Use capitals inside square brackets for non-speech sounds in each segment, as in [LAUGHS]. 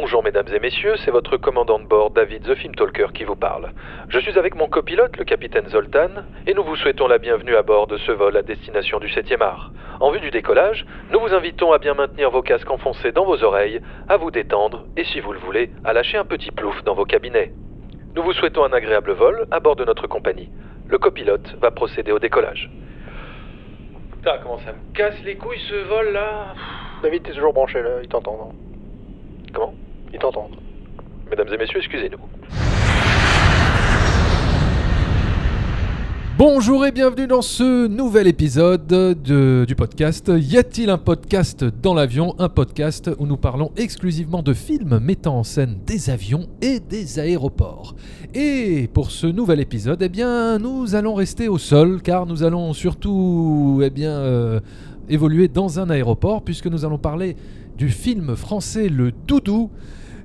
Bonjour mesdames et messieurs, c'est votre commandant de bord David The Film Talker qui vous parle. Je suis avec mon copilote, le capitaine Zoltan, et nous vous souhaitons la bienvenue à bord de ce vol à destination du 7e art. En vue du décollage, nous vous invitons à bien maintenir vos casques enfoncés dans vos oreilles, à vous détendre et si vous le voulez, à lâcher un petit plouf dans vos cabinets. Nous vous souhaitons un agréable vol à bord de notre compagnie. Le copilote va procéder au décollage. Putain, comment ça me casse les couilles ce vol là David, t'es toujours branché là, il t'entend, non? Comment? Il t'entend. Mesdames et messieurs, excusez-nous. Bonjour et bienvenue dans ce nouvel épisode de- du podcast. Y a-t-il un podcast dans l'avion? Un podcast où nous parlons exclusivement de films mettant en scène des avions et des aéroports. Et pour ce nouvel épisode, eh bien, nous allons rester au sol car nous allons surtout, eh bien, euh, évoluer dans un aéroport puisque nous allons parler du film français Le Doudou.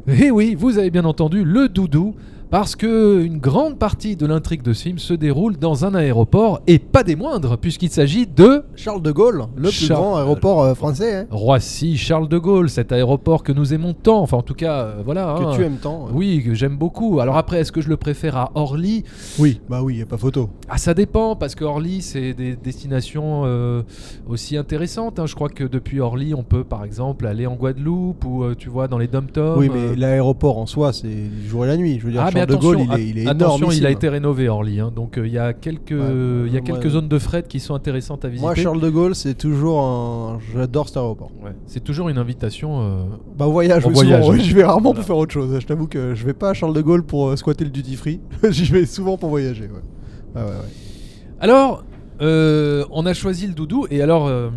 Et oui, vous avez bien entendu, Le Doudou. Parce que une grande partie de l'intrigue de ce film se déroule dans un aéroport et pas des moindres, puisqu'il s'agit de Charles de Gaulle, le plus grand aéroport euh, français, hein, Roissy Charles de Gaulle, cet aéroport que nous aimons tant. Enfin, en tout cas, euh, voilà. que hein. tu aimes tant. Oui, que j'aime beaucoup. Alors après, est-ce que je le préfère à Orly? Oui, bah oui, y a pas photo. Ah, ça dépend, parce que Orly, c'est des destinations euh, aussi intéressantes. hein. Je crois que depuis Orly, on peut par exemple aller en Guadeloupe ou, tu vois, dans les dom-toms. oui, mais l'aéroport en soi, c'est le jour et la nuit. Je veux dire, Ah mais de attention, Gaulle, il est, il est attention, énorme. il a été rénové Orly, hein. donc euh, il y a quelques, il y a moi, quelques moi- zones de fret qui sont intéressantes à visiter. Moi, Charles de Gaulle, c'est toujours un. J'adore cet aéroport. Ouais. C'est toujours une invitation. euh, Bah, au voyage, oui, voyage, oui. je vais rarement Voilà. pour faire autre chose. Je t'avoue que je vais pas à Charles de Gaulle pour euh, squatter le duty free. [LAUGHS] J'y vais souvent pour voyager. Ouais. Ouais, ouais, ouais. Alors, euh, on a choisi le doudou et alors, euh,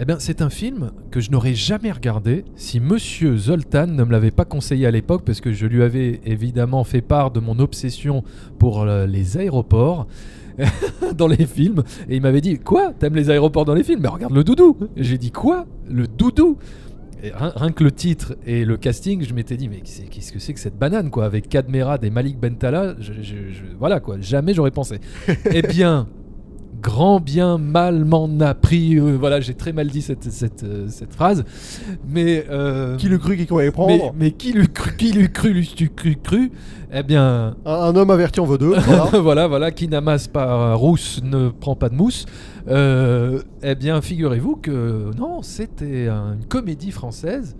eh bien, c'est un film que je n'aurais jamais regardé si Monsieur Zoltan ne me l'avait pas conseillé à l'époque parce que je lui avais évidemment fait part de mon obsession pour euh, les aéroports. [LAUGHS] dans les films et il m'avait dit quoi? T'aimes les aéroports dans les films? Mais regarde le doudou! J'ai dit quoi? Le doudou! Et rien, que le titre et le casting je m'étais dit mais qu'est-ce que c'est que cette banane quoi? Avec Kadmerad et Malik Bentala je- je- je- voilà quoi jamais j'aurais pensé. [LAUGHS] Eh bien, grand bien mal m'en a pris. euh, voilà, j'ai très mal dit cette, cette, euh, cette phrase. Mais. euh, Qui le cru qui croyait prendre mais qui l'eût cru, qui l'eût cru, l'eût cru, cru Eh bien. un, un homme averti en veut deux. voilà. [LAUGHS] voilà, voilà, qui n'amasse pas rousse ne prend pas de mousse. Euh, eh bien, figurez-vous que non, c'était un- une comédie française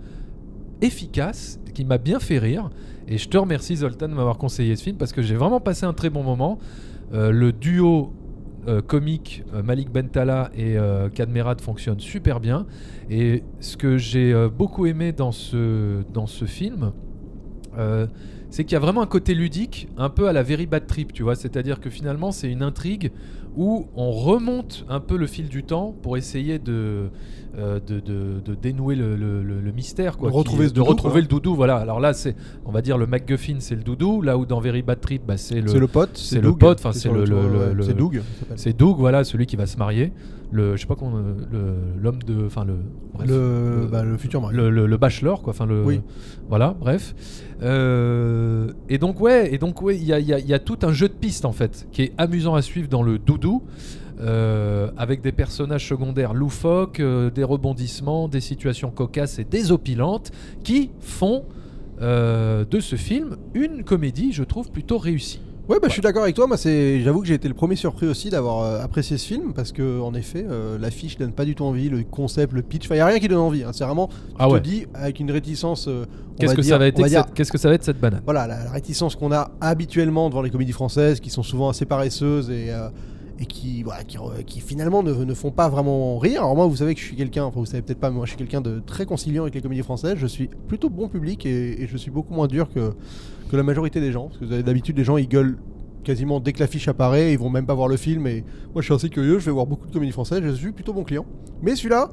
efficace qui m'a bien fait rire. Et je te remercie Zoltan de m'avoir conseillé ce film parce que j'ai vraiment passé un très bon moment. Euh, le duo euh, comique euh, Malik Bentala et euh, Kadmerad fonctionne super bien. Et ce que j'ai euh, beaucoup aimé dans ce, dans ce film, c'est qu'il y a vraiment un côté ludique, un peu à la Very Bad Trip, tu vois. C'est-à-dire que finalement, c'est une intrigue où on remonte un peu le fil du temps pour essayer de, euh, de, de- de dénouer le, le- le- le mystère, quoi. De retrouver qui- ce de doudou, retrouver quoi. le doudou. Voilà. Alors là, c'est, on va dire, le MacGuffin, c'est le doudou. Là où dans Very Bad Trip, bah, c'est le, C'est le pote. c'est le Doug, pote, enfin, c'est le- C'est Doug. c'est Doug, voilà, celui qui va se marier. Le, je sais pas comment, l'homme de, enfin le, bref, Le, bah, le futur mari. le, bachelor, quoi. Enfin le, Oui. voilà, bref. Euh, et donc ouais, et donc ouais, il y a, y tout un jeu de pistes en fait, qui est amusant à suivre dans le doudou. euh, avec des personnages secondaires loufoques, euh, des rebondissements, des situations cocasses et désopilantes qui font de ce film une comédie, je trouve, plutôt réussie. Ouais, bah, je suis d'accord avec toi. Moi, c'est, j'avoue que j'ai été le premier surpris aussi d'avoir euh, apprécié ce film parce que, en effet, euh, l'affiche donne pas du tout envie, le concept, le pitch. Enfin, y a rien qui donne envie. hein. C'est vraiment, je Ah te dis, avec une réticence. euh, on Qu'est-ce que dire- ça va être on va que dire- cette- Qu'est-ce que ça va être cette banane? Voilà, la, la réticence qu'on a habituellement devant les comédies françaises, qui sont souvent assez paresseuses et, euh, et qui, voilà, qui, re- qui finalement ne, ne font pas vraiment rire. Alors moi, vous savez que je suis quelqu'un, enfin vous savez peut-être pas, mais moi je suis quelqu'un de très conciliant avec les comédies françaises. Je suis plutôt bon public et, et je suis beaucoup moins dur que, que la majorité des gens. Parce que vous avez d'habitude, les gens ils gueulent quasiment dès que l'affiche apparaît, ils vont même pas voir le film. Et moi je suis assez curieux, je vais voir beaucoup de comédies françaises, je suis plutôt bon client. Mais celui-là,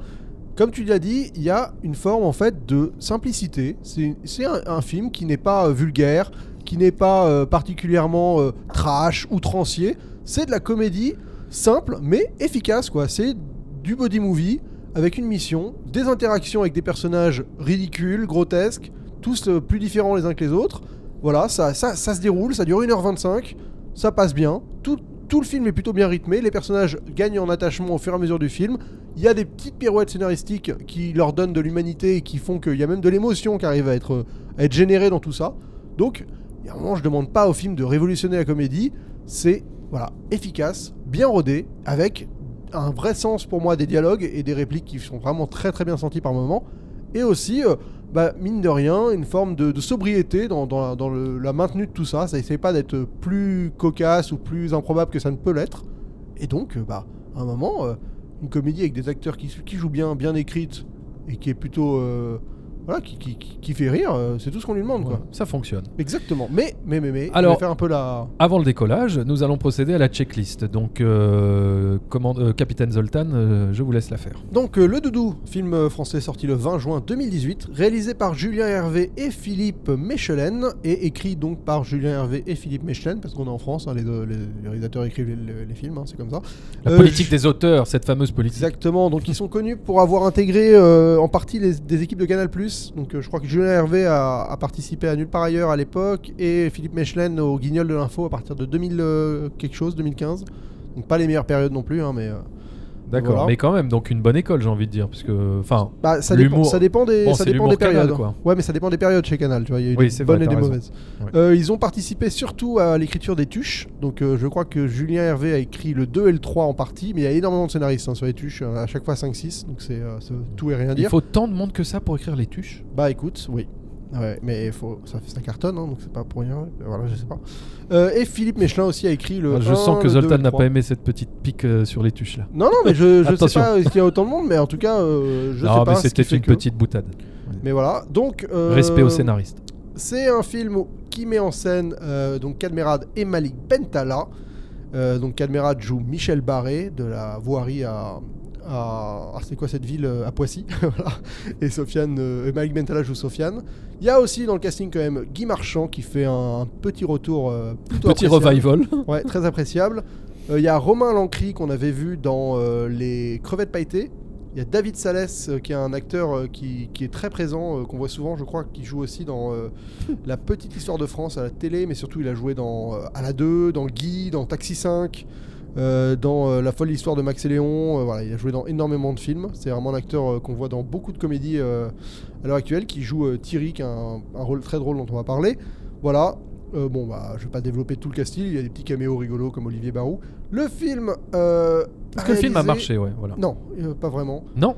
comme tu l'as dit, il y a une forme en fait de simplicité. C'est un, film qui n'est pas euh, vulgaire, qui n'est pas euh, particulièrement euh, trash, outrancier. C'est de la comédie simple mais efficace quoi. C'est du body movie avec une mission, des interactions avec des personnages ridicules, grotesques, tous plus différents les uns que les autres. Voilà, ça, ça, ça se déroule, ça dure 1h25, ça passe bien. Tout, le film est plutôt bien rythmé, les personnages gagnent en attachement au fur et à mesure du film. Il y a des petites pirouettes scénaristiques qui leur donnent de l'humanité et qui font qu'il y a même de l'émotion qui arrive à être, générée dans tout ça. Donc, il y a un moment, je demande pas au film de révolutionner la comédie. C'est efficace, bien rodé, avec un vrai sens pour moi des dialogues et des répliques qui sont vraiment très très bien senties par moments. Et aussi, euh, bah, mine de rien, une forme de, sobriété dans, dans la, maintenue de tout ça. Ça essaie pas d'être plus cocasse ou plus improbable que ça ne peut l'être. Et donc, euh, bah, à un moment, euh, une comédie avec des acteurs qui, qui jouent bien, bien écrite et qui est plutôt. euh, voilà, qui, qui, qui- qui fait rire, euh, c'est tout ce qu'on lui demande, quoi. Ça fonctionne. Exactement. Mais, mais, mais, mais, Alors- faire un peu la. Avant le décollage, nous allons procéder à la checklist. Donc, euh, euh, Capitaine Zoltan, euh, je vous laisse la faire. Donc Le Doudou, film français sorti le 20 juin 2018, réalisé par Julien Hervé et Philippe Mechelen, et écrit donc par Julien Hervé et Philippe Mechelen, parce qu'on est en France, hein, les, deux- les- les réalisateurs écrivent les, films, hein, c'est comme ça. La politique des auteurs, cette fameuse politique. Exactement, donc ils sont connus pour avoir intégré en partie les- des équipes de Canal+. Donc euh, je crois que Julien Hervé a, participé à Nulle part ailleurs à l'époque, et Philippe Mechelen au Guignol de l'info à partir de 2000 euh, quelque chose, 2015. Donc pas les meilleures périodes non plus, hein, mais... D'accord, voilà. mais quand même, donc une bonne école, j'ai envie de dire, parce que, enfin, Bah, ça, dépend, L'humour- ça dépend des, Bon, ça dépend des périodes. Canal, quoi. Ouais, mais ça dépend des périodes chez Canal. Tu vois, il y a eu Oui, des bonnes vrai, et des raison. mauvaises. Ouais. Euh, ils ont participé surtout à l'écriture des tuches. Donc, euh, je crois que Julien Hervé a écrit le 2 et le 3 en partie, mais il y a énormément de scénaristes hein, sur les tuches, euh, à chaque fois 5-6. Donc, c'est euh, tout et rien il dire. faut tant de monde que ça pour écrire les tuches? Bah, écoute, oui. Ouais, mais faut, ça, ça cartonne, hein, donc c'est pas pour rien. Voilà, je sais pas. Euh, et Philippe Mechelin aussi a écrit le. Ah, je 1, sens que le 2 et Zoltan n'a 3. pas aimé cette petite pique euh, sur les tuches là. Non, non, mais je, je sais pas s'il y a autant de monde, mais en tout cas, euh, je non, sais mais pas. qui c'était une que- petite boutade. Mais voilà, donc. Respect au scénariste. C'est un film qui met en scène donc Kadmerad et Malik Bentala. Donc Kadmerad joue Michel Barré de la voirie à, à, ah, c'est quoi cette ville euh, à Poissy [LAUGHS] Voilà. et Sofiane euh, Malik Bentala joue Sofiane. Il y a aussi dans le casting quand même Guy Marchand qui fait un, un petit retour euh, plutôt Petit revival. [LAUGHS] Ouais, très appréciable. Euh, Il y a Romain Lancry qu'on avait vu dans euh, Les Crevettes Pailletées. Il y a David Salès qui est un acteur qui, qui est très présent, qu'on voit souvent, je crois, qui joue aussi dans La Petite Histoire de France à la télé, mais surtout il a joué dans À la 2, dans Guy, dans Taxi 5, euh, dans euh, La folle histoire de Max et Léon. euh, voilà, il a joué dans énormément de films. C'est vraiment un acteur qu'on voit dans beaucoup de comédies à l'heure actuelle, qui joue Thierry, qui a un, un rôle très drôle dont on va parler. Voilà. Bon, bah, je vais pas développer tout le casting. Il y a des petits caméos rigolos comme Olivier Barou. Le film. Est-ce que le film a marché, ouais, voilà. Non, pas vraiment. Non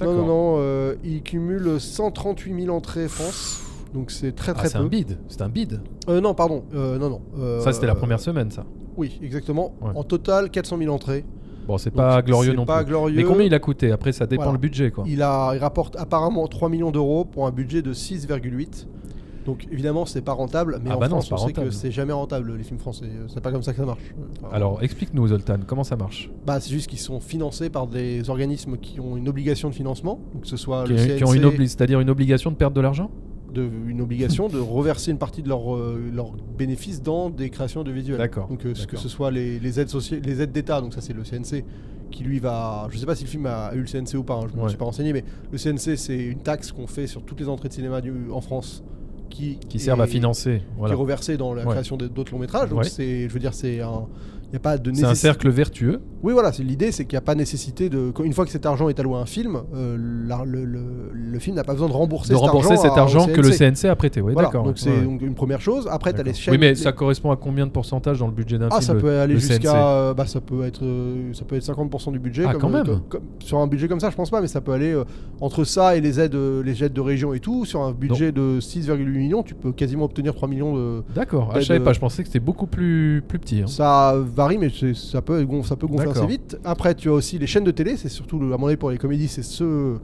Non, non, non. euh, il cumule 138 000 entrées France. Donc c'est très Ah, très c'est peu. un bide, c'est un bide. Euh, non, pardon. euh, non, non. ça, c'était la première semaine, ça. Oui, exactement. Ouais. En total, 400 000 entrées. Bon, c'est pas glorieux non pas plus. glorieux. Mais combien il a coûté? Après, ça dépend Voilà. le budget, quoi. Il, a, il rapporte apparemment 3 millions d'euros pour un budget de 6,8. Donc évidemment, c'est pas rentable, mais Ah en bah non, France, on sait que c'est jamais rentable les films français. C'est pas comme ça que ça marche. Enfin, Alors, explique-nous, Zoltan, comment ça marche? Bah, c'est juste qu'ils sont financés par des organismes qui ont une obligation de financement, donc que ce soit qui, le CNC, qui ont une obli- c'est-à-dire une obligation de perdre de l'argent? De, une obligation de reverser une partie de leurs euh, bénéfices dans des créations de visuels. D'accord, Donc euh, que ce soit les, les aides soci- les aides d'État, donc ça c'est le CNC qui lui va. Je sais pas si le film a eu le CNC ou pas, hein, je ne me Ouais. suis pas renseigné, mais le CNC c'est une taxe qu'on fait sur toutes les entrées de cinéma du- en France qui qui servent à financer. qui est reversé dans la Ouais. création d'autres longs métrages. Donc Ouais. c'est, je veux dire, c'est un, il y a pas de C'est un cercle vertueux. Oui, voilà, c'est l'idée, c'est qu'il n'y a pas nécessité de. Une fois que cet argent est alloué à un film, euh, la- le, le- le film n'a pas besoin de rembourser, de cet rembourser argent cet à- argent que le CNC. A prêté. Oui, Voilà, d'accord. donc c'est ouais. donc une première chose. Après, tu as les chaînes. Oui, mais les- ça correspond à combien de pourcentage dans le budget d'un Ah, film ça le- peut aller jusqu'à. euh, bah, ça peut être, euh, ça peut être 50% du budget. Ah, comme, quand même. comme- comme- sur un budget comme ça, je pense pas, mais ça peut aller euh, entre ça et les aides, les aides de région et tout. Sur un budget de 6,8 millions, tu peux quasiment obtenir 3 millions de. D'accord. Ah, je savais pas. Je pensais que c'était beaucoup plus plus petit. hein. Ça varie, mais ça peut, ça peut gonfler assez vite. Après, tu as aussi les chaînes de télé. C'est surtout, le- à mon avis, pour les comédies, c'est ce,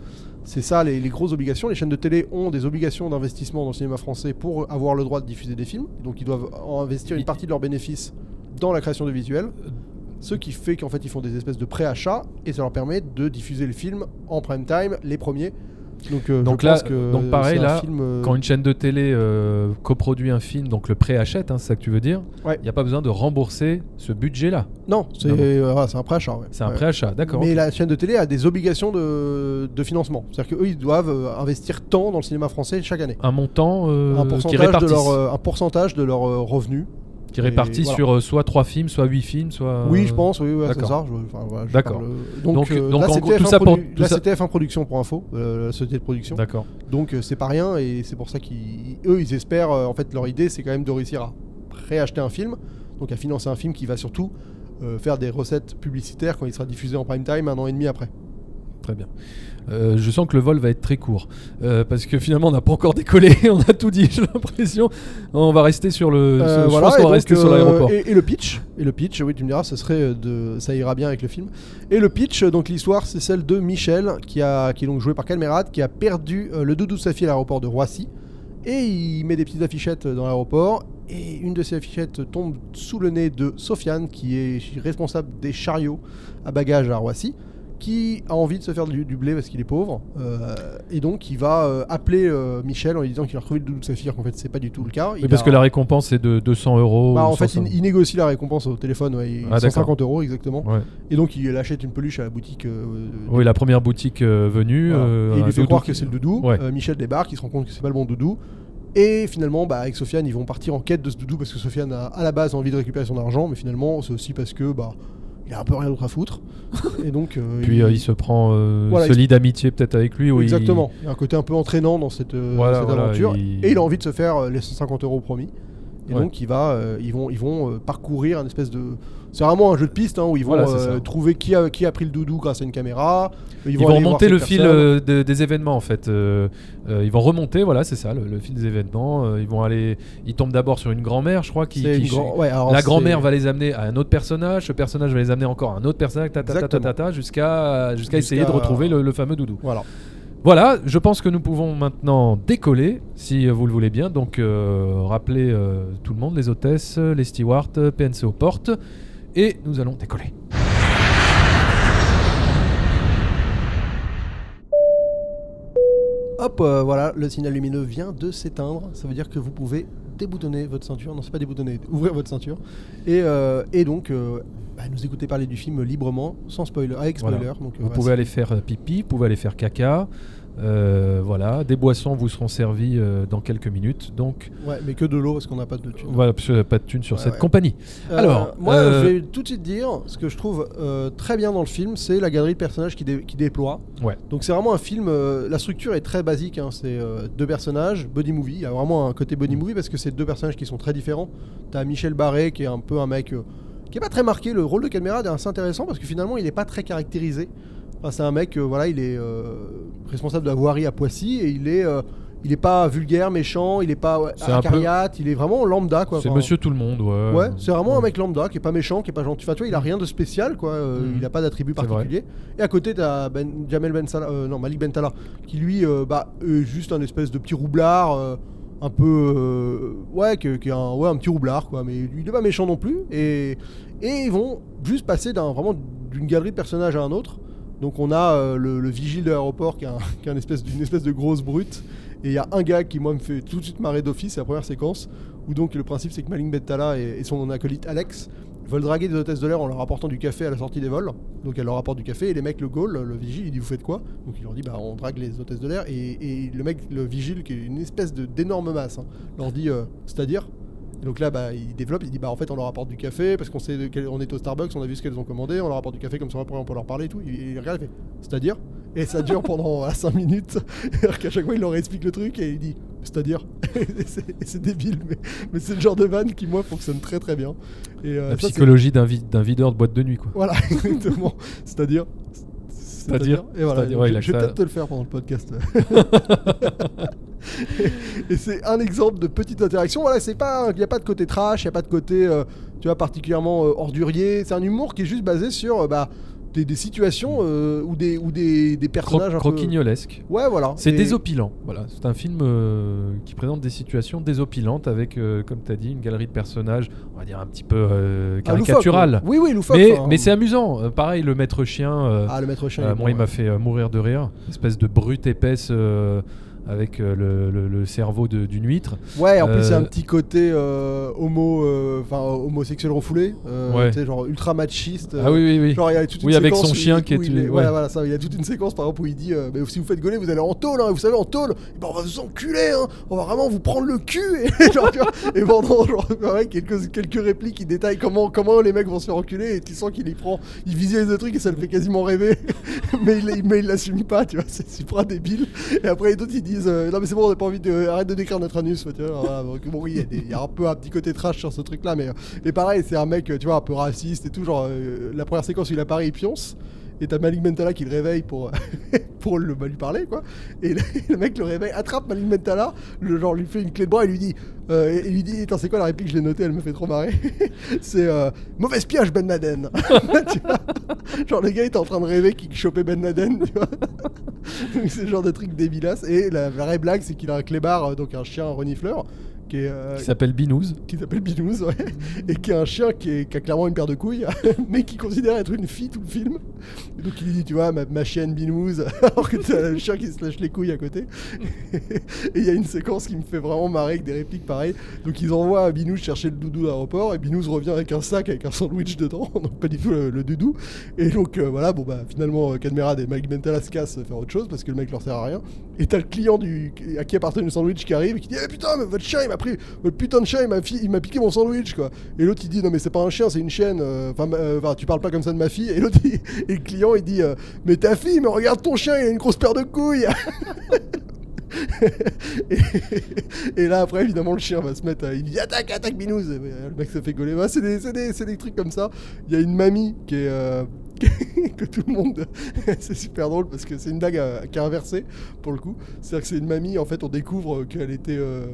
c'est ça les, les grosses obligations. Les chaînes de télé ont des obligations d'investissement dans le cinéma français pour avoir le droit de diffuser des films. Donc, ils doivent en investir une partie de leurs bénéfices dans la création de visuels. Ce qui fait qu'en fait, ils font des espèces de préachats et ça leur permet de diffuser les films en prime time, les premiers. Donc, euh, Donc je là, pense que donc pareil, un là, film, euh, Quand une chaîne de télé euh, coproduit un film, donc le préachète, hein, c'est ça que tu veux dire Ouais. Il n'y a pas besoin de rembourser ce budget-là. Non, c'est un préachat. ouais. C'est un Ouais. préachat, d'accord. Mais la chaîne de télé a des obligations de, de financement. C'est-à-dire qu'eux, ils doivent investir tant dans le cinéma français chaque année. Un montant un, qui pourcentage de leur, un pourcentage de leurs revenus. Qui est réparti voilà. sur euh, soit 3 films, soit 8 films, soit. Oui, je pense, oui, ouais, c'est ça. D'accord. parle, euh, Donc, Donc, euh, donc, là, en gros, tout TF1 ça pour- tout là, ça- c'est TF1 Production pour info, euh, la société de production. D'accord. Donc c'est pas rien et c'est pour ça qu'ils eux ils espèrent en fait leur idée c'est quand même de réussir à réacheter un film donc à financer un film qui va surtout faire des recettes publicitaires quand il sera diffusé en prime time un an et demi après. Très bien. Euh, je sens que le vol va être très court. Euh, parce que finalement, on n'a pas encore décollé. [LAUGHS] on a tout dit, j'ai l'impression. On va rester sur le. Euh, je voilà, pense et qu'on va rester sur l'aéroport. Et, et le pitch, et le pitch, oui tu me diras, ce serait de, ça ira bien avec le film. Et le pitch, donc l'histoire c'est celle de Michel qui a, qui est donc joué par Calmerade, qui a perdu le doudou de sa fille à l'aéroport de Roissy. Et il met des petites affichettes dans l'aéroport. Et une de ces affichettes tombe sous le nez de Sofiane, qui est responsable des chariots à bagages à Roissy, qui a envie de se faire du, du blé parce qu'il est pauvre. Euh, et donc il va euh, appeler euh, Michel en lui disant qu'il a retrouvé le doudou de sa fille, qu'en fait c'est pas du tout le cas. Oui, parce a- que la récompense est de 200 euros. bah, en fait, 150. il, il négocie la récompense au téléphone, ouais, il- Ah, d'accord. 150 euros exactement. Ouais. Et donc il achète une peluche à la boutique. Oui, la première boutique venue. voilà. et il lui fait croire qui- que c'est le doudou. Ouais. Michel débarque, il se rend compte que c'est pas le bon doudou. Et finalement, bah, avec Sofiane, ils vont partir en quête de ce doudou parce que Sofiane a à la base envie de récupérer son argent, mais finalement, c'est aussi parce que bah, il a un peu rien d'autre à foutre. et donc, euh, [LAUGHS] Puis euh, il se prend. euh, Voilà, il- d'amitié peut-être avec lui. où il- Exactement. Il y a un côté un peu entraînant dans cette, euh, Voilà, cette voilà, aventure. Et il a envie de se faire les 150 euros promis. Et Ouais. donc il va, euh, ils vont, ils vont euh, parcourir un espèce de. C'est vraiment un jeu de piste hein, où ils vont Voilà, euh, trouver qui a, qui a pris le doudou grâce à une caméra. Ils, vont remonter le fil de- des événements en fait. Ils vont remonter, voilà, c'est ça, le, le fil des événements. Ils vont aller, ils tombent d'abord sur une grand-mère, je crois, qui, grand- ouais, la grand-mère va les amener à un autre personnage, ce personnage va les amener encore à un autre personnage, ta, ta, ta, ta, Exactement. ta, ta, jusqu'à jusqu'à essayer de retrouver le, le fameux doudou. Voilà. Voilà, je pense que nous pouvons maintenant décoller, si vous le voulez bien. Donc, euh, rappelez euh, tout le monde, les hôtesses, les stewards, PNC aux portes, et nous allons décoller. Hop, euh, voilà, le signal lumineux vient de s'éteindre. Ça veut dire que vous pouvez déboutonner votre ceinture. Non, c'est pas déboutonner, ouvrir votre ceinture. Et, euh, et donc, euh, bah, nous écouter parler du film librement, sans spoiler, avec Voilà. spoiler. Donc, euh, Vous voilà, pouvez aller faire euh, pipi, vous pouvez aller faire caca. Euh, voilà, des boissons vous seront servies euh, dans quelques minutes. Donc Ouais, mais que de l'eau parce qu'on n'a pas de thune. voilà, parce a pas de thune sur Ouais, cette ouais. compagnie. Euh, Alors, moi, je vais tout de suite dire ce que je trouve très bien dans le film, c'est la galerie de personnages qui, dé- qui déploie. Ouais. Donc c'est vraiment un film. la structure est très basique. hein, c'est deux personnages, buddy movie. Il y a vraiment un côté Mm. buddy movie parce que c'est deux personnages qui sont très différents. T'as Michel Barré qui est un peu un mec qui est pas très marqué. Le rôle de Calmerade est assez intéressant parce que finalement il est pas très caractérisé. Enfin, c'est un mec, euh, voilà, il est euh, responsable de la voirie à Poissy et il est. euh, il est pas vulgaire, méchant, il est pas ouais, peu- il est vraiment lambda quoi. c'est Enfin, Monsieur Tout le Monde. Ouais, Ouais, c'est vraiment un mec lambda qui est pas méchant, qui est pas gentil. Enfin, tu vois, il a rien de spécial, quoi. euh, Mhm. Il a pas d'attribut vrai. particulier. Et à côté, t'as ben, Jamel Ben Salah, euh, non, Malik Ben Salah, qui lui, euh, bah, est juste un espèce de petit roublard, un peu, ouais, qui est un, ouais, un petit roublard, quoi. Mais il est pas méchant non plus. Et, et ils vont juste passer d'un vraiment d'une galerie de personnages à un autre. Donc on a euh, le, le vigile de l'aéroport qui est un, [LAUGHS] qui est un espèce de grosse brute. Et il y a un gars qui moi me fait tout de suite marrer d'office, c'est la première séquence, où donc le principe c'est que Malik Bentala et, son acolyte Alex veulent draguer des hôtesses de l'air en leur apportant du café à la sortie des vols. Donc elle leur apporte du café et les mecs le gaulent, le vigile, il dit vous faites quoi? Donc il leur dit bah on drague les hôtesses de l'air et, le mec, le vigile qui est une espèce d'énorme masse, hein, leur dit euh, c'est-à-dire et donc là, bah, il développe, il dit bah en fait on leur apporte du café parce qu'on sait on est au Starbucks, on a vu ce qu'elles ont commandé, on leur apporte du café comme ça après on peut leur parler et tout. Il, regarde, il fait c'est-à-dire? Et ça dure pendant 5 minutes. [LAUGHS] Alors qu'à chaque fois il leur explique le truc et il dit c'est-à-dire? [LAUGHS] Et c'est débile, mais, mais c'est le genre de vanne qui moi fonctionne très très bien. Et, euh, La ça, psychologie d'un videur de boîte de nuit, quoi. Voilà, [LAUGHS] exactement. C'est-à-dire. C'est-à-dire Et voilà, ouais, je, vais peut-être te le faire pendant le podcast. [LAUGHS] et c'est un exemple de petite interaction. Voilà, c'est pas, il n'y a pas de côté trash, il n'y a pas de côté, euh, tu vois, particulièrement euh, ordurier. C'est un humour qui est juste basé sur euh, bah, des, des situations euh, ou des ou des, des Cro- personnages un peu-. Ouais, voilà. C'est Et- désopilant. Voilà, c'est un film euh, qui présente des situations désopilantes avec, euh, comme tu as dit, une galerie de personnages, on va dire un petit peu Ah, loufoque, caricatural. ouais. Oui, oui, loufoque. mais mais c'est amusant. Pareil, le maître chien. Ah, le maître chien. moi, bon, il m'a fait mourir de rire. Espèce de brute épaisse, avec euh, le, le- le cerveau d'une huître. Ouais, en plus, il y a un Euh, petit côté euh, homo, enfin homosexuel refoulé, Ouais. genre ultra machiste. ah oui, oui, oui. Genre, il y a toute une Oui, avec son chien il- qui est il ouais. Voilà, ça. Il y a toute une séquence, par exemple, où il dit Mais si vous faites gauler, vous allez en tôle, hein, vous savez, en tôle, eh ben, on va vous enculer, hein, on va vraiment vous prendre le cul. Et, [LAUGHS] genre, tu vois, et pendant genre, [LAUGHS] quelques, quelques répliques qui détaillent comment, comment les mecs vont se faire enculer, et tu sens qu'il y prend, il visualise le truc et ça le fait quasiment rêver. [LAUGHS] mais il mais il l'assume pas, tu vois, c'est super débile. Et après, les autres ils disent euh, Non, mais c'est bon, on n'a pas envie de. Arrête de décrire notre anus, tu bon, il y a un peu un petit côté trash sur ce truc-là, mais, euh, mais pareil, c'est un mec, tu vois, un peu raciste et tout. Genre, euh, la première séquence il apparaît, il pionce. Et t'as Malik Mentala qui le réveille pour, [LAUGHS] pour le, bah, lui parler, quoi. Et [LAUGHS] le, mec le réveille, attrape Malik Mentala, le genre lui fait une clé bras et lui dit, euh, et, lui dit, attends, c'est quoi la réplique? Je l'ai notée, elle me fait trop marrer. [LAUGHS] c'est euh, mauvaise piège Ben Laden. Genre le gars était en train de rêver qu'il chopait Ben Laden, tu vois? C'est le genre de truc débilasse. Et la vraie blague, c'est qu'il a un clébard, euh, donc un chien renifleur, qui est, euh, Qui s'appelle Binous. qui s'appelle Binous, ouais, et qui est un chien qui, est- qui a clairement une paire de couilles, [LAUGHS] mais qui considère être une fille tout le film. Et donc il dit, tu vois, ma, ma chienne Binous, [LAUGHS] alors que t'as le chien qui se lâche les couilles à côté. et il y a une séquence qui me fait vraiment marrer avec des répliques pareilles. Donc ils envoient Binous chercher le doudou à l'aéroport, et Binous revient avec un sac avec un sandwich dedans, [LAUGHS] donc pas du tout le, le doudou. Et donc euh, voilà, bon bah finalement euh, Cadmerad et Mike Mentala se cassent faire autre chose parce que le mec leur sert à rien. Et t'as le client du, à qui appartient le sandwich qui arrive et qui dit Eh putain, mais votre chien il m'a votre putain de chien il m'a, fi- il m'a piqué mon sandwich quoi. Et l'autre il dit Non, mais c'est pas un chien, c'est une chienne. euh, Enfin, euh, enfin, tu parles pas comme ça de ma fille. Et l'autre, [LAUGHS] et le client il dit euh, Mais ta fille, mais regarde ton chien, il a une grosse paire de couilles. [LAUGHS] et, là après évidemment le chien va se mettre à, il dit attaque attaque euh, le mec se fait gauler Ouais, c'est des, c'est des, c'est des trucs comme ça il y a une mamie qui est [LAUGHS] que tout le monde. [LAUGHS] C'est super drôle parce que c'est une blague euh, qui est inversée pour le coup. C'est à dire que c'est une mamie en fait on découvre qu'elle était euh,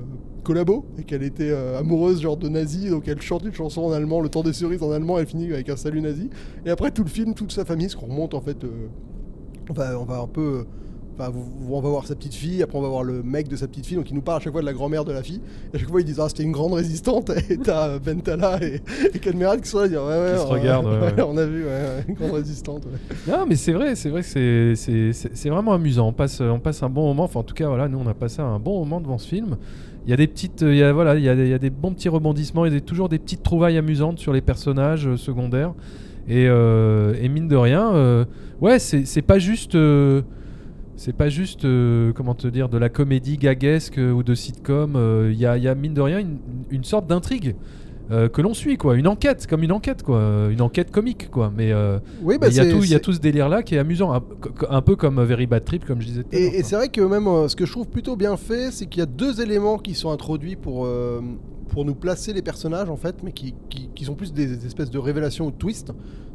collabo et qu'elle était euh, amoureuse genre de nazi donc elle chante une chanson en allemand le temps des cerises en allemand. Elle finit avec un salut nazi. Et après tout le film toute sa famille ce qu'on remonte en fait euh, on va, on va un peu. Enfin, on va voir sa petite fille, après on va voir le mec de sa petite fille, donc il nous parle à chaque fois de la grand-mère de la fille. Et à chaque fois ils disent Ah, c'était une grande résistante. Et t'as euh, Bentala et, et Cadmerad qui sont là, Ouais, ouais, Qui se on- regardent, ouais, [LAUGHS] ouais. on a vu, ouais, une grande résistante. Non, mais c'est vrai, c'est vrai que c'est- vraiment amusant. On passe, on passe un bon moment. Enfin, en tout cas, voilà, nous, on a passé un bon moment devant ce film. Il y a des petites, il y a, voilà, il y a, des- il y a des bons petits rebondissements. Il y a des- toujours des petites trouvailles amusantes sur les personnages euh, secondaires. Et, euh, et mine de rien, euh, ouais, c'est c'est pas juste. euh, c'est pas juste, euh, comment te dire, de la comédie gaguesque euh, ou de sitcom. euh, Il y, a, il y a, mine de rien, une, une sorte d'intrigue euh, que l'on suit, quoi. Une enquête, comme une enquête, quoi. euh, Une enquête comique, quoi. Mais euh, Oui, il y, a c'est- tout- il y a c'est- tout ce délire-là qui est amusant. Un, peu comme euh, Very Bad Trip, comme je disais tout à l'heure, Et, et c'est vrai que même euh, ce que je trouve plutôt bien fait, c'est qu'il y a deux éléments qui sont introduits pour, euh, pour nous placer les personnages en fait, mais qui, qui- qui sont plus des, des espèces de révélations ou de twists.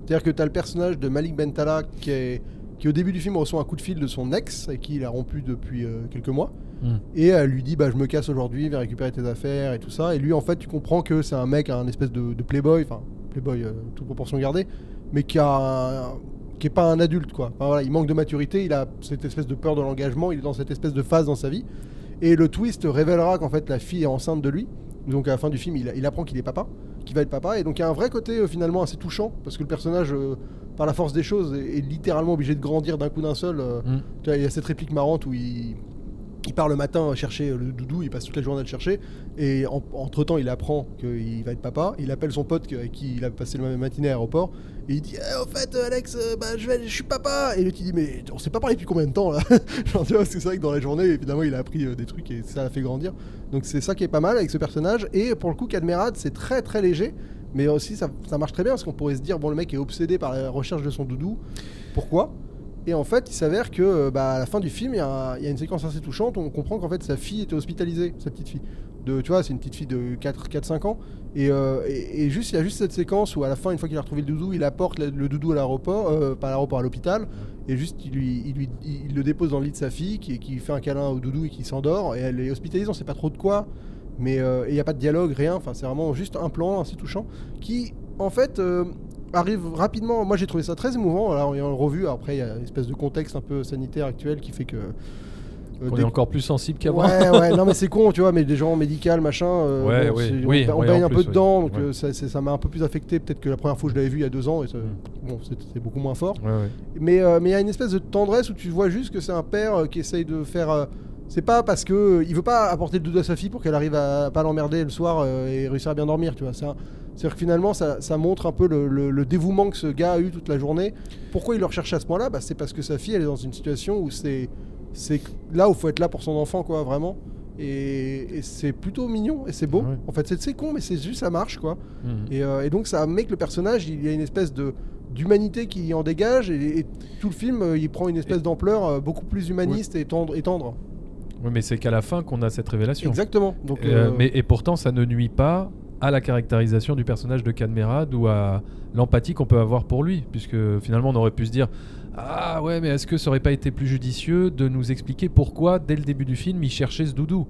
C'est-à-dire que tu as le personnage de Malik Bentala qui, est, qui au début du film reçoit un coup de fil de son ex avec qui il a rompu depuis euh, quelques mois. Mm. Et elle lui dit bah je me casse aujourd'hui, viens récupérer tes affaires et tout ça. Et lui en fait tu comprends que c'est un mec, un espèce de, de playboy, enfin playboy euh, toute proportion gardée, mais qui a un- qui est pas un adulte quoi. Enfin, voilà, il manque de maturité, il a cette espèce de peur de l'engagement, il est dans cette espèce de phase dans sa vie. Et le twist révélera qu'en fait la fille est enceinte de lui. Donc à la fin du film, il, il apprend qu'il est papa, qu'il va être papa. Et donc il y a un vrai côté euh, finalement assez touchant parce que le personnage, euh, par la force des choses, est, est littéralement obligé de grandir d'un coup d'un seul. euh, Mm. tu vois, Il y a cette réplique marrante où il, il part le matin chercher le doudou, il passe toute la journée à le chercher, et en- entre-temps il apprend qu'il va être papa, il appelle son pote avec qui il a passé le matinée à l'aéroport, et il dit Eh, Au fait Alex, euh, bah, je, vais, je suis papa !» Et l'autre il dit « Mais on s'est pas parlé depuis combien de temps là [LAUGHS] ?» Genre tu vois, c'est vrai que dans la journée, évidemment, il a appris euh, des trucs et ça l'a fait grandir. Donc c'est ça qui est pas mal avec ce personnage, et pour le coup, Cadmerade, c'est très très léger, mais aussi ça, marche très bien, parce qu'on pourrait se dire « Bon, le mec est obsédé par la recherche de son doudou, pourquoi ?» Et en fait, il s'avère que euh, bah, à la fin du film, il y, a une séquence assez touchante. On comprend qu'en fait, sa fille était hospitalisée, sa petite fille. De, tu vois, c'est une petite fille de 4-5 ans. Et, euh, et, juste, il y a juste cette séquence où, à la fin, une fois qu'il a retrouvé le doudou, il apporte le, doudou à l'aéroport, euh, pas à l'aéroport, à l'hôpital. Et juste, il, lui, il, le dépose dans le lit de sa fille, qui, fait un câlin au doudou et qui s'endort. Et elle est hospitalisée, on sait pas trop de quoi. Mais euh, il n'y a pas de dialogue, rien. Enfin, c'est vraiment juste un plan assez touchant qui, en fait, euh, arrive rapidement. Moi, j'ai trouvé ça très émouvant. Alors, en ayant revu, après, il y a une espèce de contexte un peu sanitaire actuel qui fait que. euh, On est encore plus sensible qu'avant. Ouais, ouais, [LAUGHS] non, mais c'est con, tu vois, mais des gens médicaux, machin. euh, Ouais, bon, oui, c'est- oui, on, on oui, baigne un plus, peu dedans, donc euh, ça m'a un peu plus affecté, peut-être que la première fois que je l'avais vu il y a deux ans, et ça- Mm. bon, c'est beaucoup moins fort. Mais euh, mais il y a une espèce de tendresse où tu vois juste que c'est un père euh, qui essaye de faire. C'est pas parce que il veut pas apporter le doudou à sa fille pour qu'elle arrive à pas l'emmerder le soir euh, et réussir à bien dormir, tu vois. C'est C'est-à-dire que finalement, ça, ça montre un peu le, le- le dévouement que ce gars a eu toute la journée. Pourquoi il le recherche à ce point-là? Bah, C'est parce que sa fille, elle est dans une situation où c'est là où faut être là pour son enfant, quoi, vraiment. Et, et c'est plutôt mignon et c'est beau. Ouais. En fait, c'est con, mais c'est juste ça marche, quoi. Mhm. Et, euh, et donc ça met que le personnage, il y a une espèce de d'humanité qui en dégage et, et tout le film, euh, il prend une espèce d'ampleur beaucoup plus humaniste et tendre. Et tendre. Oui, mais c'est qu'à la fin qu'on a cette révélation. Exactement. Donc, Euh, euh, mais, et pourtant, ça ne nuit pas à la caractérisation du personnage de Cadmerade ou à l'empathie qu'on peut avoir pour lui, puisque finalement on aurait pu se dire ah ouais mais est-ce que ça aurait pas été plus judicieux de nous expliquer pourquoi dès le début du film il cherchait ce doudou?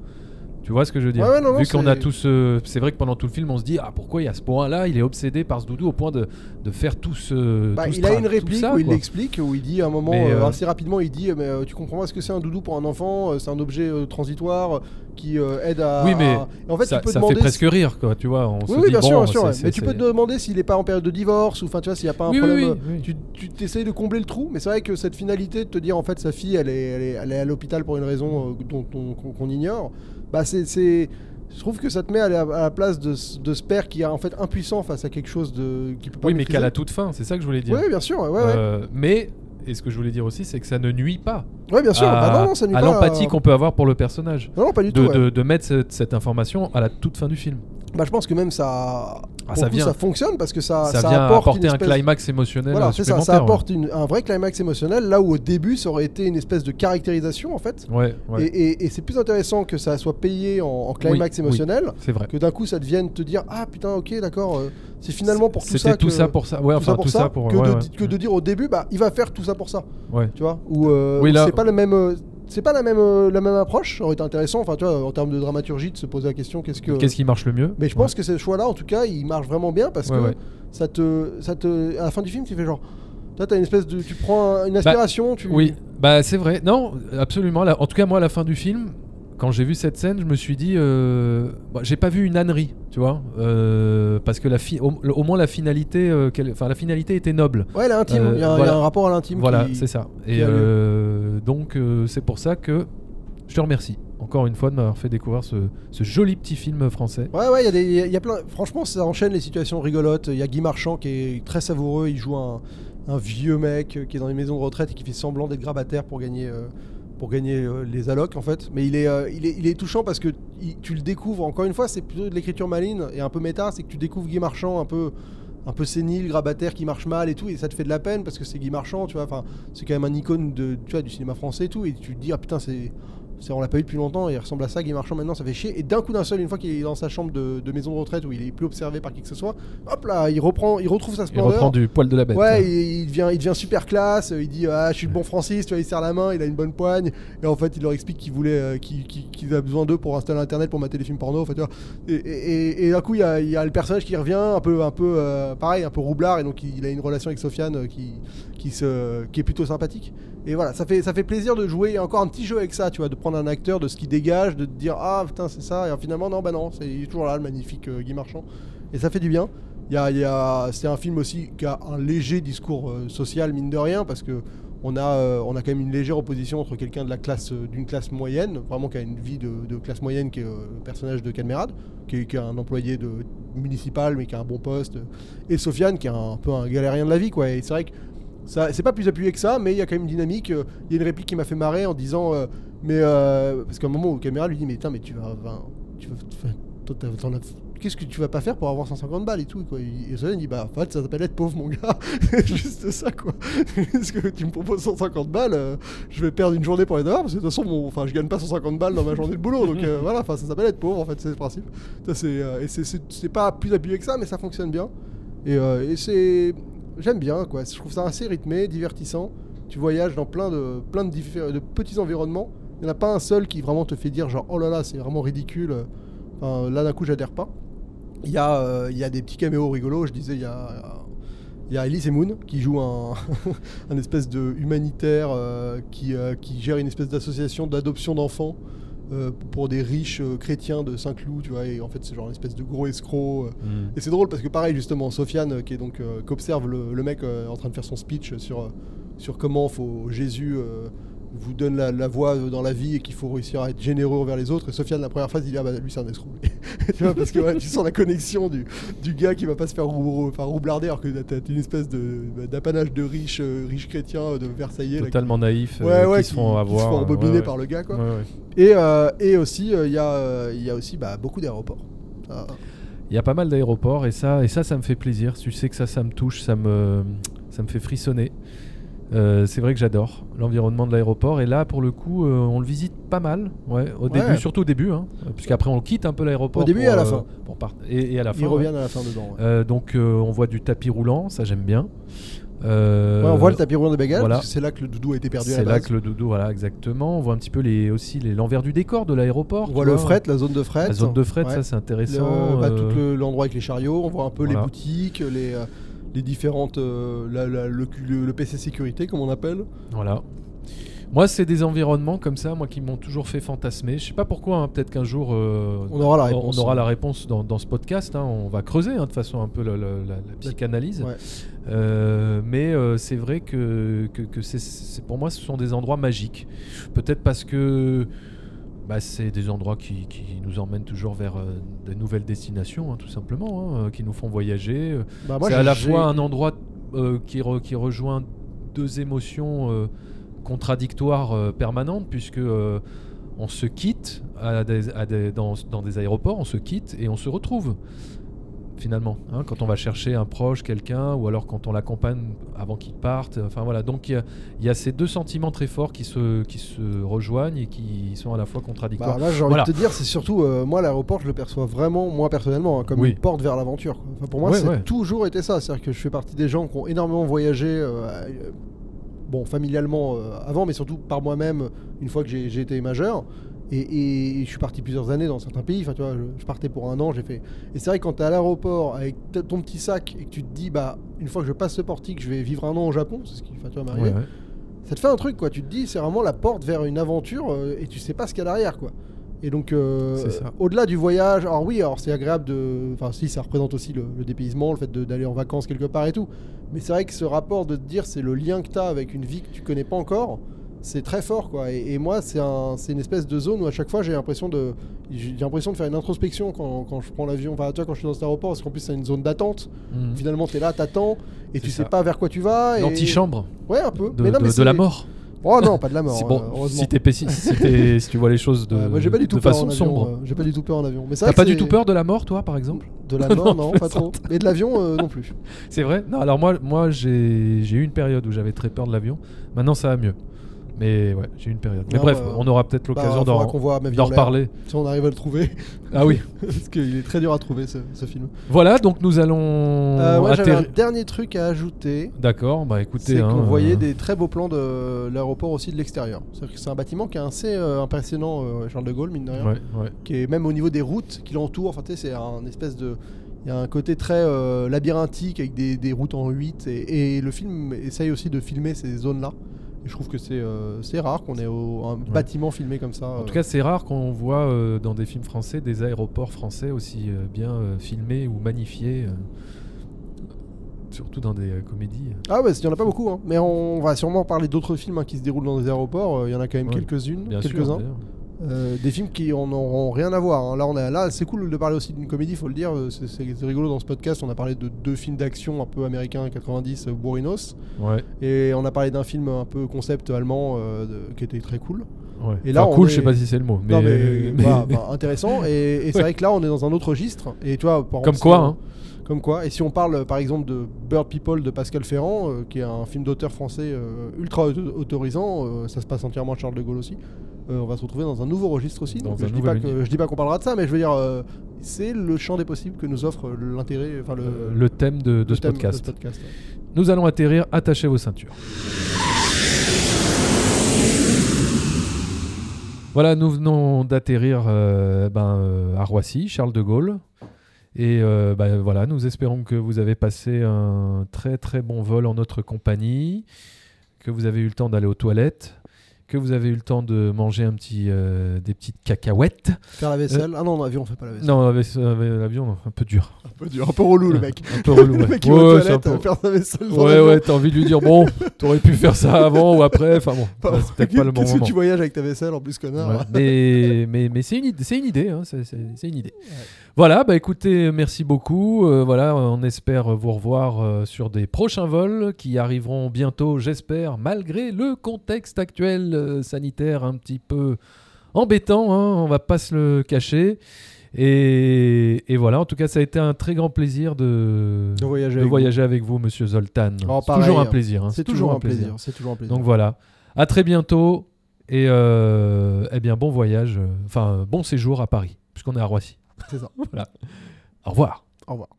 Tu vois ce que je veux dire Ouais, ouais, non, non, Vu qu'on a c'est- tous, euh, c'est vrai que pendant tout le film, on se dit ah pourquoi il y a ce point-là, il est obsédé par ce doudou au point de, de faire tout ce. bah, tout ce il a une réplique ça, où il l'explique, où il dit à un moment, Mais, euh, euh, assez rapidement, il dit mais, euh, Tu comprends pas ce que c'est un doudou pour un enfant C'est un objet transitoire qui euh, aide à. Oui, mais à- en fait, ça, ça fait presque rire quoi, tu vois. On se Oui, oui, dit, bien sûr, bien ouais. Mais tu peux te demander s'il est pas en période de divorce ou enfin tu vois s'il n'y a pas un Oui, oui, problème. oui, oui. Tu, tu t'essayes de combler le trou, mais c'est vrai que cette finalité de te dire en fait sa fille elle est, elle est, elle est à l'hôpital pour une raison euh, dont on- qu'on qu'on ignore, bah c'est, c'est- je trouve que ça te met à la, à la place de, ce- de ce père qui est en fait impuissant face à quelque chose de qui peut pas Oui, mais qu'à la toute fin, c'est ça que je voulais dire. Oui, bien sûr, ouais, ouais. Euh, mais, et ce que je voulais dire aussi, c'est que ça ne nuit pas Ouais, bien sûr. à, bah non, non, l'empathie qu'on peut avoir pour le personnage. Non, non, pas du De, tout. ouais. de- de mettre cette, cette information à la toute fin du film. Bah, je pense que même ça, pour ça le coup, vient. ça fonctionne parce que ça, ça, ça vient apporte apporter une un espèce- climax émotionnel Voilà, c'est ça, supplémentaire. ça apporte une- un vrai climax émotionnel là où au début ça aurait été une espèce de caractérisation en fait. Ouais, ouais. Et, et- et c'est plus intéressant que ça soit payé en, en climax Oui, oui. émotionnel c'est vrai. que d'un coup ça devienne te dire ah putain ok d'accord euh, c'est finalement pour tout C'était ça tout que- ça pour ça. Ouais, tout enfin ça pour tout ça, pour. que, de, que de dire au début bah il va faire tout ça pour ça Ouais. tu vois ou euh, Oui, là- c'est pas la même euh, c'est pas la même euh, la même approche ça aurait été intéressant enfin tu vois en termes de dramaturgie de se poser la question qu'est-ce que Qu'est-ce qui marche le mieux mais je pense que ce choix là en tout cas il marche vraiment bien parce Ouais, que ouais. ça te ça te à la fin du film tu fais genre toi t'as une espèce de tu prends un- une aspiration tu Oui, bah c'est vrai. Non, absolument. Là, en tout cas, moi, à la fin du film, quand j'ai vu cette scène, je me suis dit, euh, bah, j'ai pas vu une ânerie, tu vois, euh, parce que la fi- au, au moins la finalité, euh, enfin la finalité était noble. ouais elle est intime Euh, il y, a un- il y a un rapport à l'intime Voilà, c'est ça. Et donc c'est pour ça que je te remercie encore une fois de m'avoir fait découvrir ce, ce joli petit film français. Ouais, ouais, il y, a y y plein. Franchement, ça enchaîne les situations rigolotes. Il y a Guy Marchand qui est très savoureux. Il joue un, un vieux mec qui est dans les maisons de retraite et qui fait semblant d'être grabataire pour gagner, pour gagner euh, les allocs en fait. Mais il est, euh, il est, touchant parce que tu le découvres. Encore une fois, c'est plutôt de l'écriture maligne et un peu méta. C'est que tu découvres Guy Marchand un peu. Un peu sénile, grabataire, qui marche mal et tout, et ça te fait de la peine parce que c'est Guy Marchand, tu vois. Enfin, c'est quand même un icône de, tu vois, du cinéma français et tout, et tu te dis ah putain c'est- on l'a pas eu depuis longtemps, et il ressemble à ça, Guy Marchand maintenant, ça fait chier. Et d'un coup d'un seul, une fois qu'il est dans sa chambre de, de maison de retraite où il est plus observé par qui que ce soit, hop là, il reprend, il retrouve sa Il splendeur. reprend du poil de la bête. Ouais, il, il devient, il devient super classe. Il dit ah je suis le bon Francis, tu vois, il serre la main, il a une bonne poigne. Et en fait, il leur explique qu'il voulait, euh, qu'il, a besoin d'eux pour installer Internet pour mater les films porno. en fait, tu vois. Et, et- d'un coup, il y, a, il y a le personnage qui revient, un peu, un peu euh, pareil, un peu roublard, et donc il, il a une relation avec Sofiane euh, qui, qui, se, qui est plutôt sympathique. Et voilà, ça fait, ça fait plaisir de jouer encore un petit jeu avec ça, tu vois, de prendre un acteur, de ce qu'il dégage, de te dire ah putain c'est ça, et finalement non bah non, c'est il est toujours là le magnifique euh, Guy Marchand. Et ça fait du bien. Y a, y a- c'est un film aussi qui a un léger discours euh, social mine de rien parce que on a, euh, on a quand même une légère opposition entre quelqu'un de la classe d'une classe moyenne, vraiment qui a une vie de, classe moyenne, qui est euh, le personnage de Cadmerade, qui est, qui est un employé de municipal mais qui a un bon poste, et Sofiane qui est un, peu un galérien de la vie quoi. Et c'est vrai que c'est pas plus appuyé que ça, mais il y a quand même une dynamique. euh, Il y a une réplique qui m'a fait marrer en disant, euh, mais euh, parce qu'à un moment où Caméra lui dit, mais putain, mais tu vas, qu'est-ce que tu vas pas faire pour avoir 150 balles et tout quoi. Et Sofiane dit, bah en fait, ça s'appelle être pauvre mon gars, [LAUGHS] juste ça quoi. [LAUGHS] Parce que tu me proposes 150 balles, je vais perdre une journée pour les avoir parce que de toute façon, enfin, je gagne pas 150 balles dans ma journée de boulot, donc voilà, ça s'appelle être pauvre en fait, c'est le principe. Ça, et c'est pas plus appuyé que ça, mais ça fonctionne bien. Et, euh, et c'est. J'aime bien, quoi. Je trouve ça assez rythmé, divertissant. Tu voyages dans plein de, plein de, de petits environnements. Il n'y en a pas un seul qui vraiment te fait dire, genre, oh là là, c'est vraiment ridicule. Là, d'un coup, j'adhère pas. Il y, a, euh, il y a des petits caméos rigolos. Je disais, il y a. Il y a Elise Moon qui joue un, [LAUGHS] un espèce de humanitaire euh, qui, euh, qui gère une espèce d'association d'adoption d'enfants euh, pour des riches euh, chrétiens de Saint-Cloud, tu vois. Et en fait, c'est genre une espèce de gros escroc. euh, Mm. et c'est drôle parce que pareil justement Sofiane qui est donc qu'observe le, le mec en train de faire son speech sur sur comment faut Jésus vous donne la, la voie dans la vie et qu'il faut réussir à être généreux envers les autres. Et Sofiane, la première phrase, il dit Ah bah lui, c'est un escroc. Tu vois, parce que ouais, tu sens la connexion du, du gars qui va pas se faire enfin, roublarder alors que t'as une espèce bah, d'apanage de riches euh, riches chrétiens euh, de Versailles. qui- Totalement naïf, euh, Ouais, ouais, qui se font avoir. qui se font euh, ouais, par le gars, quoi. Et, euh, et aussi, euh, il y, a, euh, y a aussi bah, beaucoup d'aéroports. Ah, Il y a pas mal d'aéroports et ça, et ça, ça me fait plaisir. Tu sais que ça, ça me touche, ça me, ça me fait frissonner. Euh, c'est vrai que j'adore l'environnement de l'aéroport et là pour le coup euh, on le visite pas mal ouais au Ouais. début surtout au début hein, puisqu'après on quitte un peu l'aéroport Au début et à la euh, fin. pour part- et, et à la fin Ils ouais. reviennent à la fin dedans. Euh, donc on voit du tapis roulant ça j'aime bien Ouais, on voit le tapis roulant des bagages, voilà. c'est là que le doudou a été perdu à c'est là base. que le doudou voilà exactement on voit un petit peu les aussi les l'envers du décor de l'aéroport On voit le fret, la zone de fret. la zone de fret ça c'est Le- intéressant bah, euh, tout le- l'endroit avec les chariots, on voit un peu voilà. les boutiques, les, les différentes. euh, la- la- le, le- le PC sécurité, comme on appelle. Voilà. Moi, c'est des environnements comme ça, moi, qui m'ont toujours fait fantasmer. Je sais pas pourquoi. hein, Peut-être qu'un jour, euh, On aura la réponse. on aura la réponse dans, dans ce podcast. hein. On va creuser hein, de façon un peu la, la- la- la psychanalyse. Ouais. Euh, mais euh, c'est vrai que, que, que c'est- pour moi, ce sont des endroits magiques. Peut-être parce que bah, c'est des endroits qui, qui nous emmènent toujours vers euh, de nouvelles destinations, hein, tout simplement, hein, euh, qui nous font voyager. Euh, Bah, c'est à la fois un endroit euh, qui, re- qui rejoint deux émotions euh, contradictoires permanentes, puisque on se quitte à des- à des- dans, dans des aéroports, on se quitte et on se retrouve. Finalement, hein, quand on va chercher un proche, quelqu'un, ou alors quand on l'accompagne avant qu'il parte. Enfin voilà, donc il y a- il y, a ces deux sentiments très forts qui se, qui se rejoignent et qui sont à la fois contradictoires. Bah, là, j'ai envie Voilà. de te dire, c'est surtout, euh, moi, l'aéroport, je le perçois vraiment, moi personnellement, hein, comme Oui. une porte vers l'aventure. Enfin, pour moi, Ouais, c'est ouais. toujours été ça. C'est-à-dire que je fais partie des gens qui ont énormément voyagé, euh, bon, familialement euh, avant, mais surtout par moi-même, une fois que j'ai été majeur. Et, et- et je suis parti plusieurs années dans certains pays. Enfin, tu vois, je, je partais pour un an, j'ai fait. Et c'est vrai que quand t'es à l'aéroport avec ton petit sac et que tu te dis, bah, une fois que je passe ce portique, je vais vivre un an au Japon, c'est ce qui enfin, tu vois, m'arriver Ouais, ouais. ça te fait un truc quoi tu te dis c'est vraiment la porte vers une aventure euh, et tu sais pas ce qu'il y a derrière quoi et donc euh, au-delà du voyage alors oui alors c'est agréable de enfin si ça représente aussi le, le dépaysement le fait d'aller en vacances quelque part et tout mais c'est vrai que ce rapport de te dire c'est le lien que tu as avec une vie que tu connais pas encore c'est très fort quoi et, et moi c'est un, une espèce de zone où à chaque fois j'ai l'impression de j'ai l'impression de faire une introspection quand, quand je prends l'avion enfin tu vois quand je suis dans cet aéroport parce qu'en plus c'est une zone d'attente Mhm. finalement tu es là t'attends et tu sais pas vers quoi tu vas et... L'antichambre ouais un peu de, mais non, de- mais de la mort. Oh non, pas de la [LAUGHS] mort. Si, euh, bon, heureusement. si, t'es pessi- si, t'es- [LAUGHS] si tu vois les choses de, Ouais, moi j'ai pas du tout de façon sombre. euh, j'ai pas du tout peur en avion. T'as pas du tout peur de la mort, toi, par exemple? De la mort, [LAUGHS] non, pas trop. Et de l'avion euh, non plus. C'est vrai? Non, alors moi, moi j'ai j'ai eu une période où j'avais très peur de l'avion. Maintenant, ça va mieux. Mais ouais, j'ai une période. Mais Non, bref, bah, on aura peut-être Bah, l'occasion d'en reparler. Si on arrive à le trouver, Ah oui. [LAUGHS] parce qu'il est très dur à trouver ce, ce film. Voilà, donc nous allons Euh, moi j'avais un dernier truc à ajouter. D'accord, bah écoutez. C'est hein, qu'on voyait euh, des très beaux plans de l'aéroport aussi de l'extérieur. C'est-à-dire que c'est un bâtiment qui est assez euh, impressionnant, euh, Charles de Gaulle, mine de rien. Ouais, ouais. qui est même au niveau des routes qui l'entourent. Enfin, tu sais, c'est un espèce de. Il y a un côté très labyrinthique avec des, des routes en 8. Et, et le film essaye aussi de filmer ces zones-là. Je trouve que c'est euh, c'est rare qu'on ait au- un bâtiment filmé comme ça. En euh. tout cas, c'est rare qu'on voit euh, dans des films français des aéroports français aussi euh, bien euh, filmés ou magnifiés. euh, surtout dans des euh, comédies. Ah ouais, il n'y en a pas beaucoup. hein. Mais on va sûrement parler d'autres films hein, qui se déroulent dans des aéroports. Euh, Il y en a quand même quelques-unes, quelques-uns. Euh, des films qui en auront rien à voir. hein. Là, on a, là, c'est cool de parler aussi d'une comédie, faut le dire. Euh, C'est c'est- c'est rigolo dans ce podcast. On a parlé de deux films d'action un peu américains 90, euh, Bourrinos, Ouais, et on a parlé d'un film un peu concept allemand euh, de- qui était très cool. ouais. Et là, Enfin, on cool, est- je sais pas si c'est le mot. Mais, non mais, mais- voilà, [LAUGHS] enfin, intéressant. Et, et c'est Ouais. vrai que là, on est dans un autre registre. Et par Comme quoi, hein. Comme quoi. Et si on parle par exemple de Bird People de Pascal Ferrand, euh, qui est un film d'auteur français euh, ultra auto- autorisant, euh, ça se passe entièrement à Charles de Gaulle aussi. on va se retrouver dans un nouveau registre aussi. Donc, je, dis pas que, je dis pas qu'on parlera de ça, mais je veux dire, c'est le champ des possibles que nous offre l'intérêt, enfin le, le thème de, de le ce thème podcast. de ce podcast, ouais. Nous allons atterrir, attachez vos ceintures. Voilà, nous venons d'atterrir ben, à Roissy, Charles de Gaulle. Et euh, ben, voilà, nous espérons que vous avez passé un très très bon vol en notre compagnie, que vous avez eu le temps d'aller aux toilettes, que vous avez eu le temps de manger un petit, euh, des petites cacahuètes. Faire la vaisselle. Ah non, en avion, on fait pas la vaisselle. Non, avec l'avion, un peu dur. Un peu dur, un peu relou le mec. [LAUGHS] Un peu relou. Le ouais. mec qui va Ouais, aux c'est un toilettes, peu- euh, faire sa vaisselle. dans Ouais, l'avion. ouais, t'as envie de lui dire, bon, [LAUGHS] t'aurais pu faire ça avant ou après. Enfin bon, c'est peut-être pas le bon Qu'est-ce que moment. tu voyages avec ta vaisselle en plus, connard Ouais, mais mais, mais c'est une idée, c'est une idée, hein, c'est- c'est c'est une idée. Voilà, bah écoutez, merci beaucoup. Euh, voilà, on espère vous revoir euh, sur des prochains vols qui arriveront bientôt, j'espère, malgré le contexte actuel euh, sanitaire un petit peu embêtant. hein, on va pas se le cacher. Et, et voilà, en tout cas, ça a été un très grand plaisir de, De voyager de avec voyager avec vous, Monsieur Zoltan. Oh, c'est pareil, toujours un hein. plaisir. hein, C'est toujours un plaisir. C'est toujours un plaisir. donc voilà. À très bientôt et eh bien bon voyage, enfin bon séjour à Paris, puisqu'on est à Roissy. C'est ça. Au revoir. Au revoir.